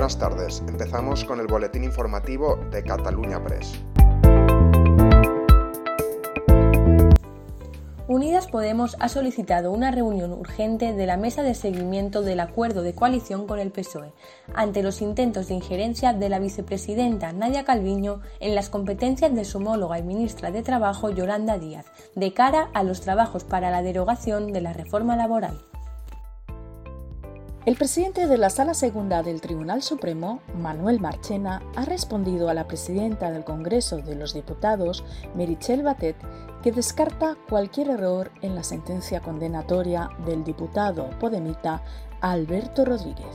buenas tardes. Empezamos con el boletín informativo de Cataluña Press. Unidas Podemos ha solicitado una reunión urgente de la mesa de seguimiento del acuerdo de coalición con el PSOE ante los intentos de injerencia de la vicepresidenta Nadia Calviño en las competencias de su homóloga y ministra de Trabajo Yolanda Díaz de cara a los trabajos para la derogación de la reforma laboral. El presidente de la Sala Segunda del Tribunal Supremo, Manuel Marchena, ha respondido a la presidenta del Congreso de los Diputados, Merichel Batet, que descarta cualquier error en la sentencia condenatoria del diputado podemita Alberto Rodríguez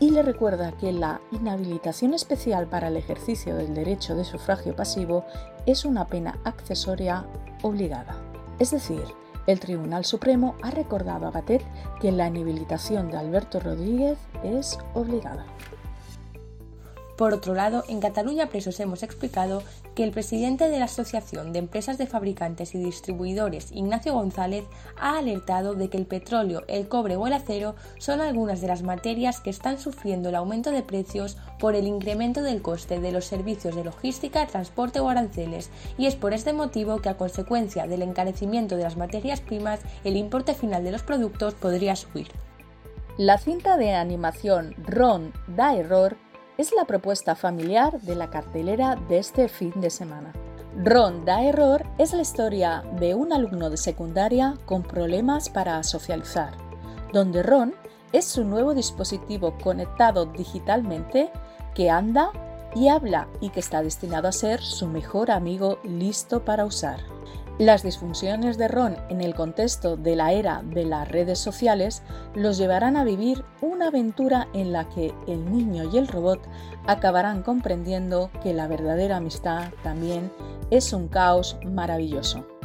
y le recuerda que la inhabilitación especial para el ejercicio del derecho de sufragio pasivo es una pena accesoria obligada. Es decir, el Tribunal Supremo ha recordado a Batet que la inhabilitación de Alberto Rodríguez es obligada. Por otro lado, en Cataluña Presos hemos explicado que el presidente de la Asociación de Empresas de Fabricantes y Distribuidores, Ignacio González, ha alertado de que el petróleo, el cobre o el acero son algunas de las materias que están sufriendo el aumento de precios por el incremento del coste de los servicios de logística, transporte o aranceles, y es por este motivo que a consecuencia del encarecimiento de las materias primas, el importe final de los productos podría subir. La cinta de animación Ron da error es la propuesta familiar de la cartelera de este fin de semana. Ron da error es la historia de un alumno de secundaria con problemas para socializar, donde Ron es su nuevo dispositivo conectado digitalmente que anda y habla y que está destinado a ser su mejor amigo listo para usar. Las disfunciones de Ron en el contexto de la era de las redes sociales los llevarán a vivir una aventura en la que el niño y el robot acabarán comprendiendo que la verdadera amistad también es un caos maravilloso.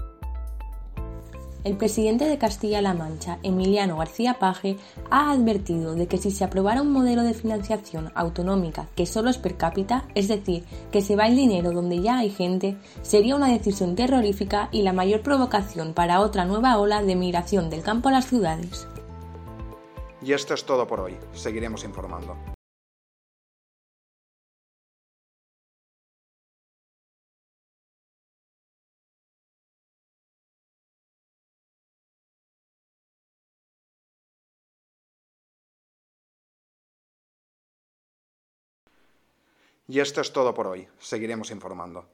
El presidente de Castilla-La Mancha, Emiliano García Paje, ha advertido de que si se aprobara un modelo de financiación autonómica que solo es per cápita, es decir, que se va el dinero donde ya hay gente, sería una decisión terrorífica y la mayor provocación para otra nueva ola de migración del campo a las ciudades. Y esto es todo por hoy. Seguiremos informando. Y esto es todo por hoy. Seguiremos informando.